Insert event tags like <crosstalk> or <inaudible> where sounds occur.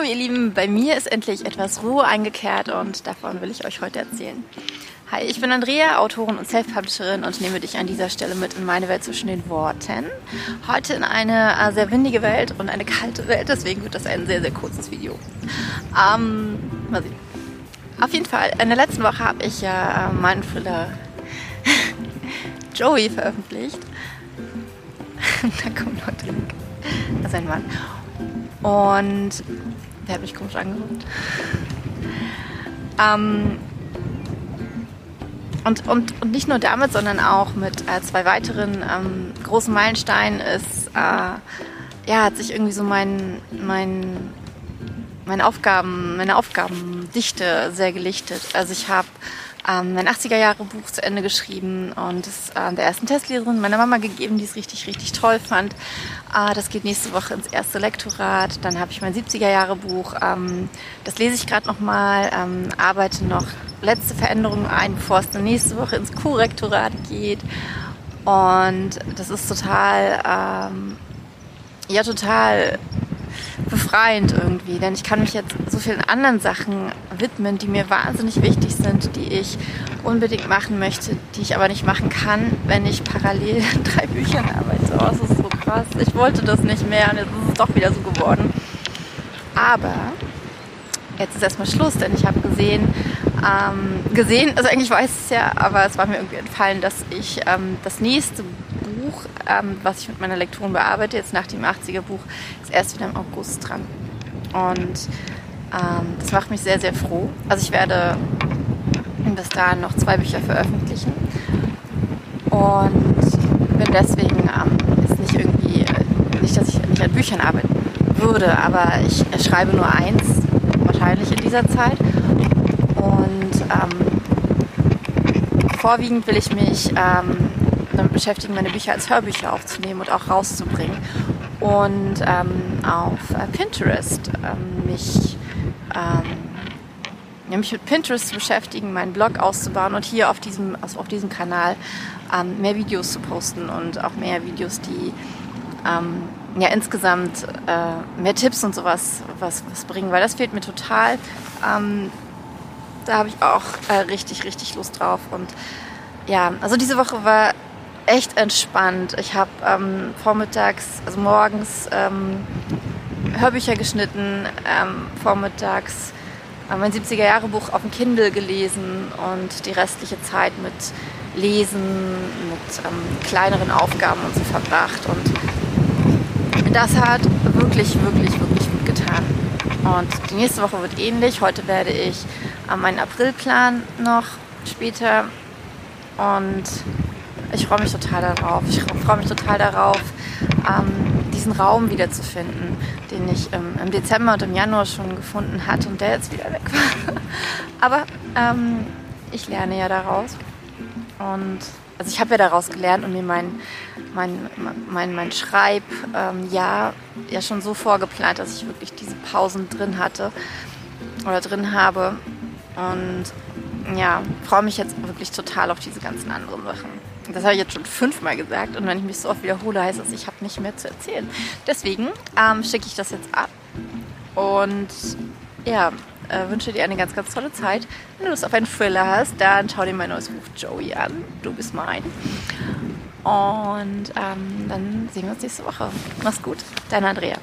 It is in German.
Hallo ihr Lieben, bei mir ist endlich etwas Ruhe eingekehrt und davon will ich euch heute erzählen. Hi, ich bin Andrea, Autorin und Self-Publisherin und nehme dich an dieser Stelle mit in meine Welt zwischen den Worten. Heute in eine äh, sehr windige Welt und eine kalte Welt, deswegen wird das ein sehr, sehr kurzes Video. Ähm, mal sehen. Auf jeden Fall, in der letzten Woche habe ich ja äh, meinen Thriller <laughs> Joey veröffentlicht. <laughs> da kommt Leute. Das ist ein Mann. Und der hat mich komisch angeguckt. Ähm, und, und, und nicht nur damit, sondern auch mit äh, zwei weiteren ähm, großen Meilensteinen ist, äh, ja, hat sich irgendwie so mein, mein, meine Aufgaben, meine Aufgabendichte sehr gelichtet. Also ich habe ähm, mein 80er-Jahre-Buch zu Ende geschrieben und es äh, der ersten Testlehrerin meiner Mama gegeben, die es richtig, richtig toll fand. Äh, das geht nächste Woche ins erste Lektorat. Dann habe ich mein 70er-Jahre-Buch. Ähm, das lese ich gerade nochmal, ähm, arbeite noch letzte Veränderungen ein, bevor es dann nächste Woche ins Korrektorat geht. Und das ist total, ähm, ja, total befreiend irgendwie, denn ich kann mich jetzt so vielen anderen Sachen widmen, die mir wahnsinnig wichtig sind, die ich unbedingt machen möchte, die ich aber nicht machen kann, wenn ich parallel <laughs> an drei Büchern arbeite. Oh, das ist so krass. Ich wollte das nicht mehr und jetzt ist es doch wieder so geworden. Aber jetzt ist erstmal Schluss, denn ich habe gesehen, ähm, gesehen, also eigentlich weiß ich es ja, aber es war mir irgendwie entfallen, dass ich ähm, das nächste Buch, ähm, was ich mit meiner Lektorin bearbeite, jetzt nach dem 80er Buch, ist erst wieder im August dran. Und ähm, das macht mich sehr, sehr froh. Also ich werde bis dahin noch zwei Bücher veröffentlichen. Und bin deswegen ähm, jetzt nicht irgendwie, nicht, dass ich nicht an Büchern arbeiten würde, aber ich schreibe nur eins, wahrscheinlich in dieser Zeit. Und ähm, vorwiegend will ich mich ähm, damit beschäftigen, meine Bücher als Hörbücher aufzunehmen und auch rauszubringen. Und ähm, auf Pinterest ähm, mich, ähm, mich mit Pinterest zu beschäftigen, meinen Blog auszubauen und hier auf diesem, also auf diesem Kanal ähm, mehr Videos zu posten und auch mehr Videos, die ähm, ja insgesamt äh, mehr Tipps und sowas was, was bringen, weil das fehlt mir total. Ähm, da habe ich auch äh, richtig, richtig Lust drauf. Und ja, also diese Woche war echt entspannt. Ich habe ähm, vormittags, also morgens ähm, Hörbücher geschnitten, ähm, vormittags äh, mein 70er-Jahre-Buch auf dem Kindle gelesen und die restliche Zeit mit Lesen, mit ähm, kleineren Aufgaben und so verbracht. Und das hat wirklich, wirklich, wirklich gut getan. Und die nächste Woche wird ähnlich. Heute werde ich äh, meinen Aprilplan noch später und ich freue mich total darauf. Ich freue mich total darauf, ähm, diesen Raum wiederzufinden, den ich ähm, im Dezember und im Januar schon gefunden hatte und der jetzt wieder weg war. <laughs> Aber ähm, ich lerne ja daraus. Und also ich habe ja daraus gelernt und mir mein, mein, mein, mein Schreibjahr ähm, ja schon so vorgeplant, dass ich wirklich diese Pausen drin hatte oder drin habe. Und ja, freue mich jetzt wirklich total auf diese ganzen anderen Sachen. Das habe ich jetzt schon fünfmal gesagt und wenn ich mich so oft wiederhole, heißt das, ich habe nicht mehr zu erzählen. Deswegen ähm, schicke ich das jetzt ab und ja, äh, wünsche dir eine ganz, ganz tolle Zeit. Wenn du Lust auf einen Thriller hast, dann schau dir mein neues Buch Joey an. Du bist mein. Und ähm, dann sehen wir uns nächste Woche. Mach's gut, deine Andrea.